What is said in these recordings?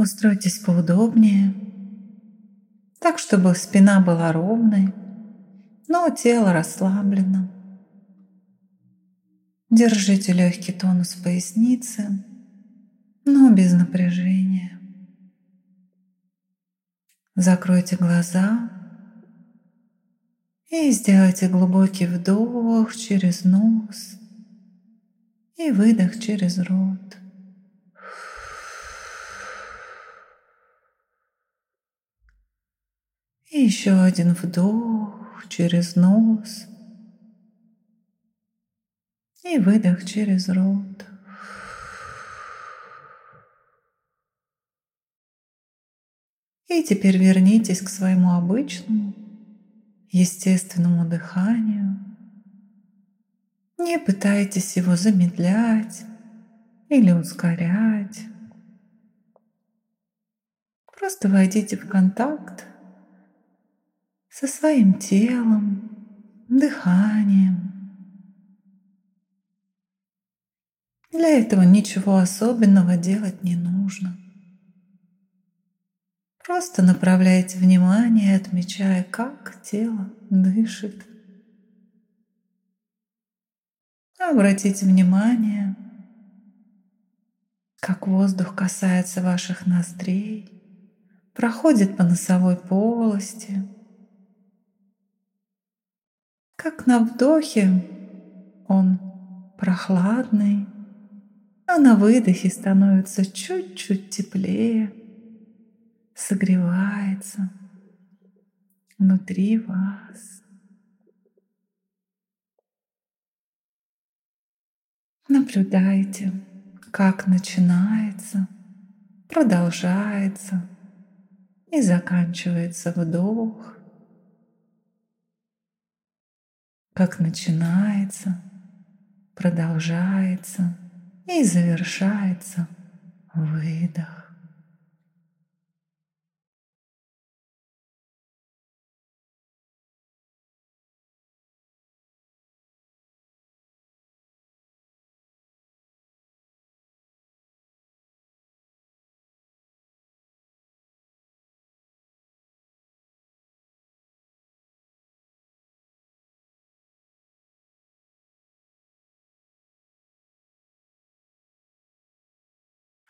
Устройтесь поудобнее, так, чтобы спина была ровной, но тело расслаблено. Держите легкий тонус в пояснице, но без напряжения. Закройте глаза и сделайте глубокий вдох через нос и выдох через рот. И еще один вдох через нос и выдох через рот. И теперь вернитесь к своему обычному, естественному дыханию. Не пытайтесь его замедлять или ускорять. Просто войдите в контакт со своим телом, дыханием. Для этого ничего особенного делать не нужно. Просто направляйте внимание, отмечая, как тело дышит. Обратите внимание, как воздух касается ваших ноздрей, проходит по носовой полости, как на вдохе он прохладный, а на выдохе становится чуть-чуть теплее, согревается внутри вас. Наблюдайте, как начинается, продолжается и заканчивается вдох, как начинается, продолжается и завершается выдох.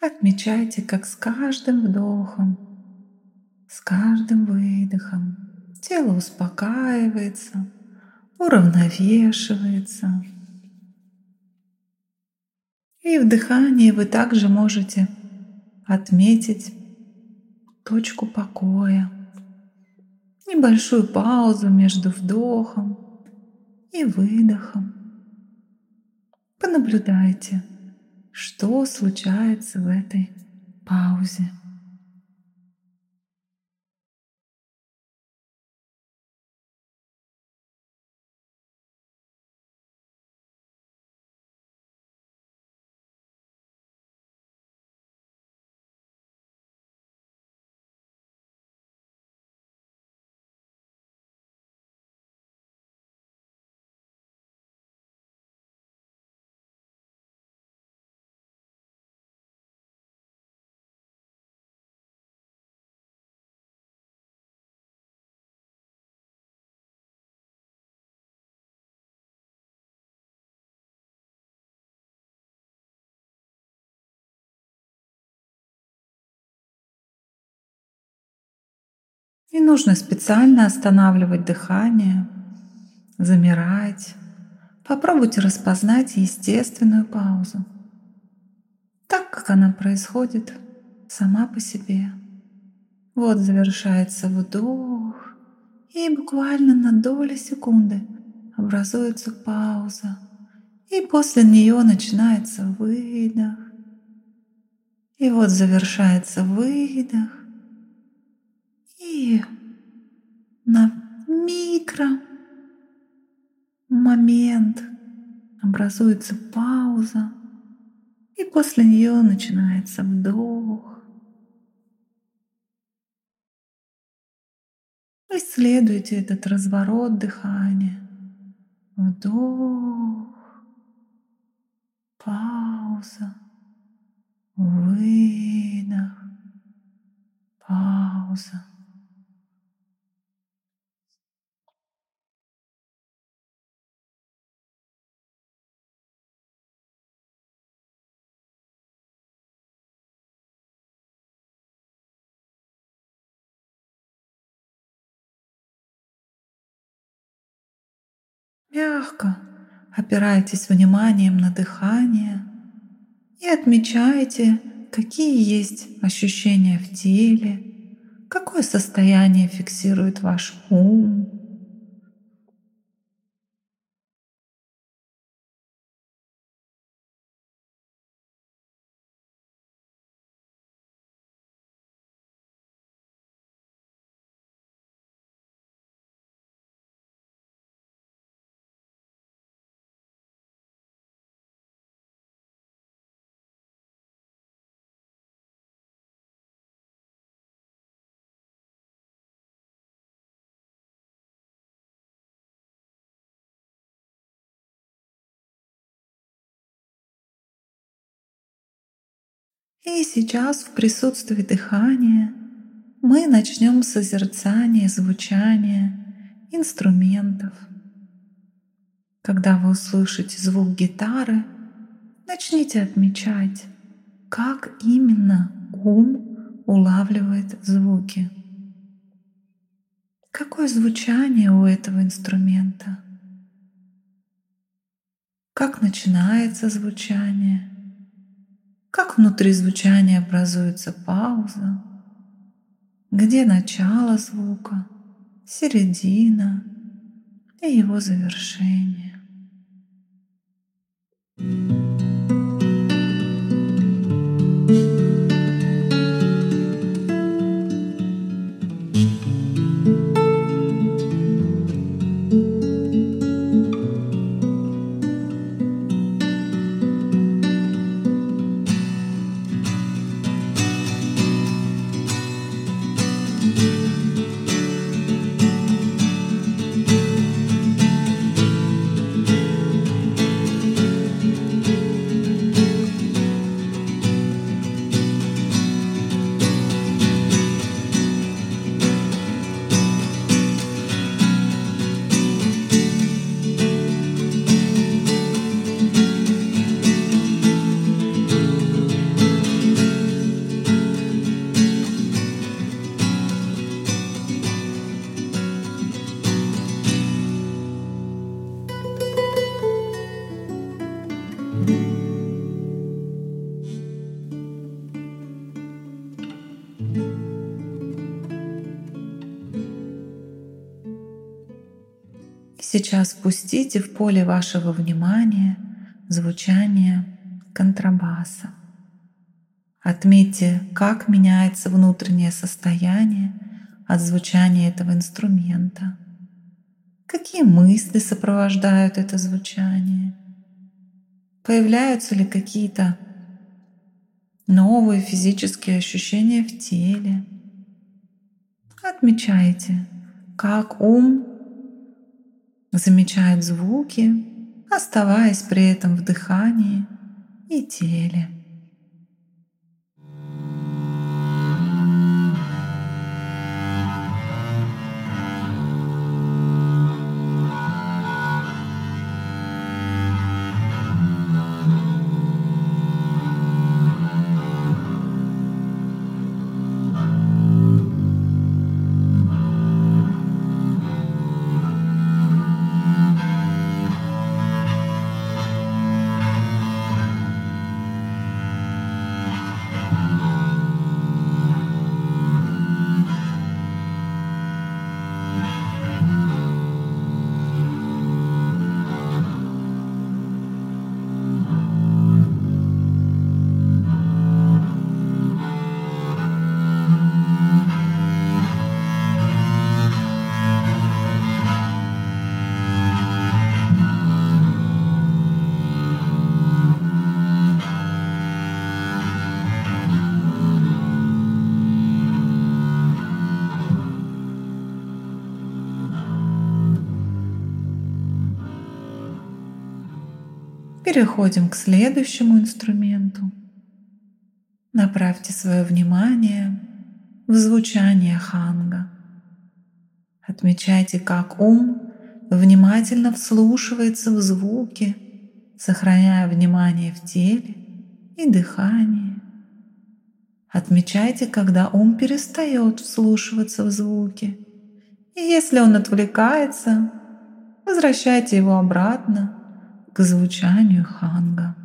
Отмечайте, как с каждым вдохом, с каждым выдохом тело успокаивается, уравновешивается. И в дыхании вы также можете отметить точку покоя, небольшую паузу между вдохом и выдохом. Понаблюдайте – что случается в этой паузе. Не нужно специально останавливать дыхание, замирать. Попробуйте распознать естественную паузу, так как она происходит сама по себе. Вот завершается вдох, и буквально на доли секунды образуется пауза, и после нее начинается выдох. И вот завершается выдох, на микро. Момент. Образуется пауза, и после нее начинается вдох. Исследуйте этот разворот дыхания. Вдох, пауза, выдох. Пауза. Мягко опирайтесь вниманием на дыхание и отмечайте, какие есть ощущения в теле, какое состояние фиксирует ваш ум. И сейчас в присутствии дыхания мы начнем созерцание звучания инструментов. Когда вы услышите звук гитары, начните отмечать, как именно ум улавливает звуки. Какое звучание у этого инструмента? Как начинается звучание? Как внутри звучания образуется пауза, где начало звука, середина и его завершение. Сейчас впустите в поле вашего внимания звучание контрабаса. Отметьте, как меняется внутреннее состояние от звучания этого инструмента. Какие мысли сопровождают это звучание? Появляются ли какие-то новые физические ощущения в теле? Отмечайте, как ум замечает звуки, оставаясь при этом в дыхании и теле. Переходим к следующему инструменту. Направьте свое внимание в звучание ханга. Отмечайте, как ум внимательно вслушивается в звуки, сохраняя внимание в теле и дыхании. Отмечайте, когда ум перестает вслушиваться в звуки. И если он отвлекается, возвращайте его обратно к звучанию ханга.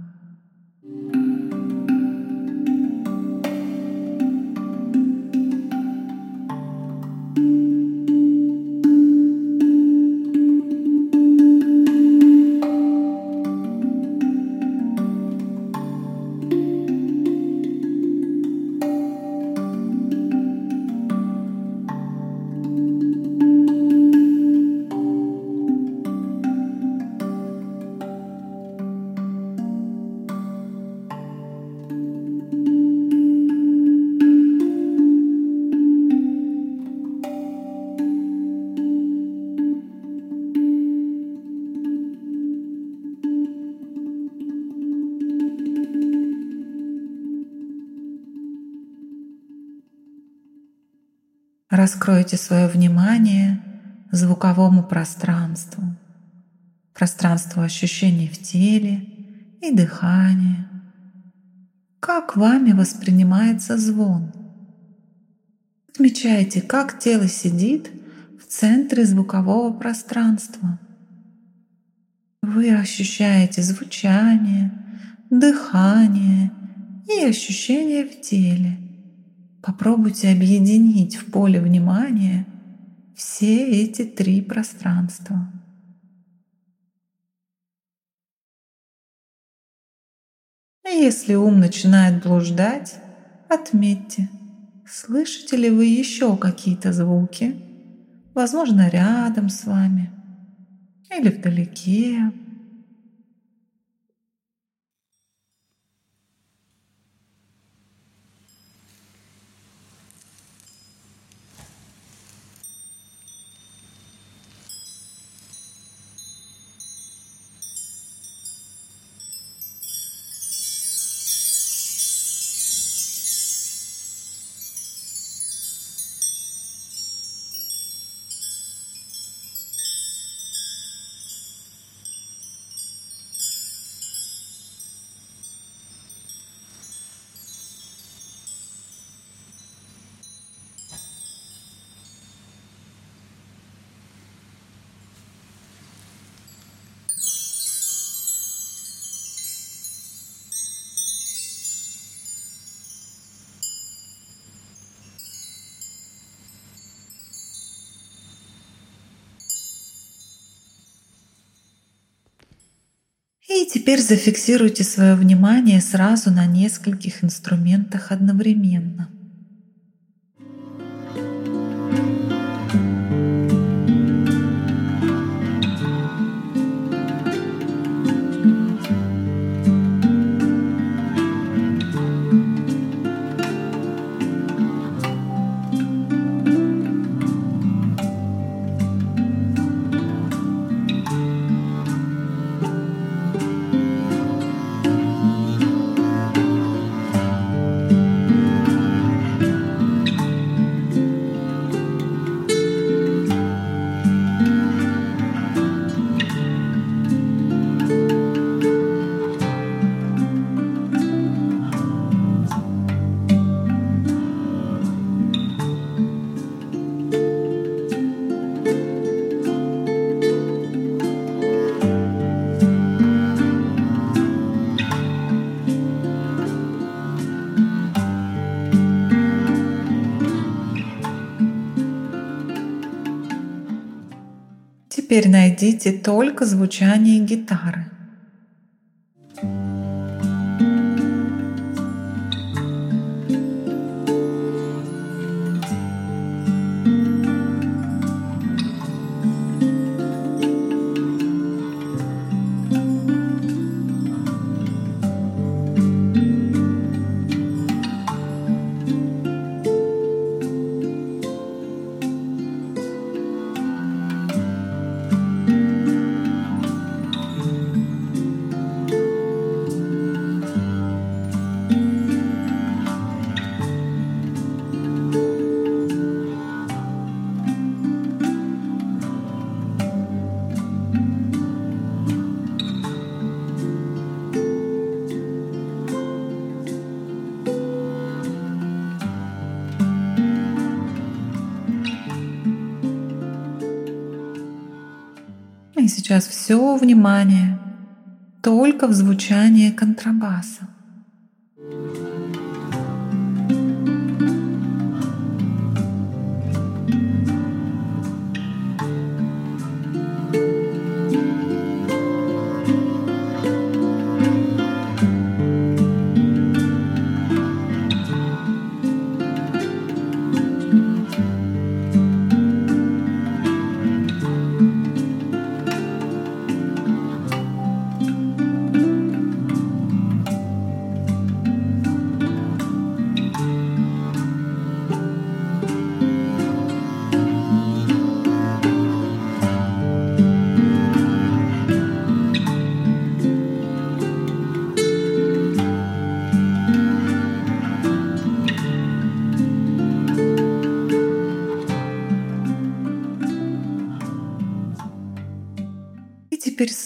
Раскройте свое внимание звуковому пространству, пространству ощущений в теле и дыхания. Как вами воспринимается звон? Отмечайте, как тело сидит в центре звукового пространства. Вы ощущаете звучание, дыхание и ощущения в теле. Попробуйте объединить в поле внимания все эти три пространства. Если ум начинает блуждать, отметьте, слышите ли вы еще какие-то звуки, возможно, рядом с вами или вдалеке. И теперь зафиксируйте свое внимание сразу на нескольких инструментах одновременно. Теперь найдите только звучание гитары. Сейчас все внимание только в звучание контрабаса.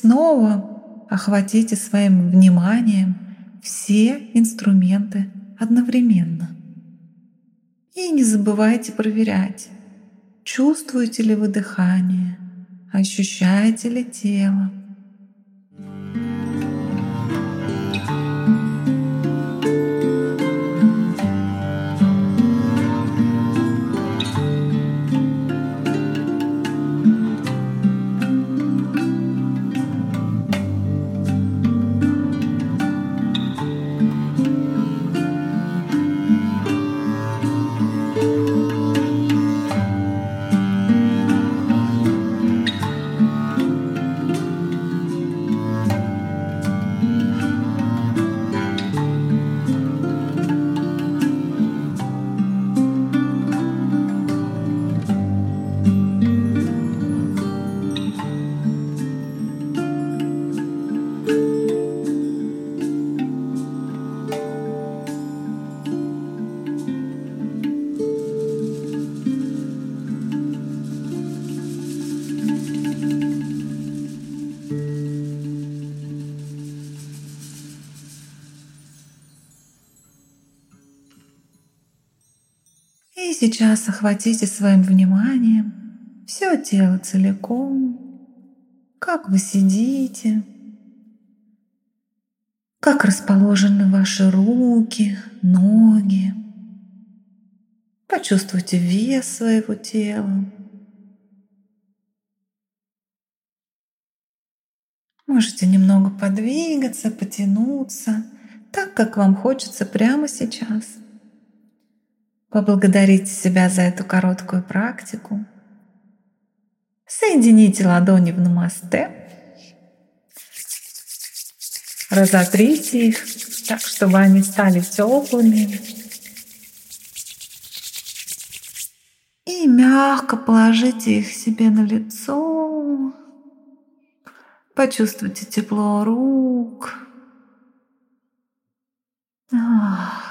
Снова охватите своим вниманием все инструменты одновременно. И не забывайте проверять, чувствуете ли вы дыхание, ощущаете ли тело, сейчас охватите своим вниманием все тело целиком, как вы сидите, как расположены ваши руки, ноги. Почувствуйте вес своего тела. Можете немного подвигаться, потянуться, так, как вам хочется прямо сейчас – поблагодарите себя за эту короткую практику. Соедините ладони в намасте. Разотрите их так, чтобы они стали теплыми. И мягко положите их себе на лицо. Почувствуйте тепло рук. Ах.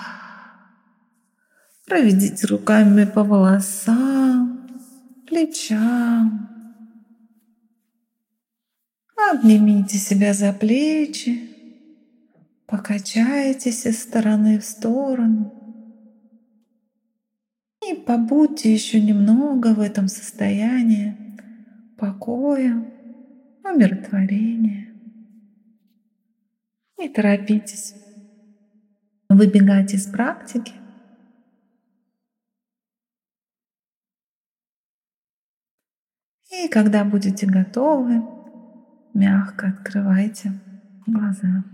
Проведите руками по волосам, плечам. Обнимите себя за плечи, покачайтесь из стороны в сторону. И побудьте еще немного в этом состоянии покоя, умиротворения. Не торопитесь выбегать из практики – И когда будете готовы, мягко открывайте глаза.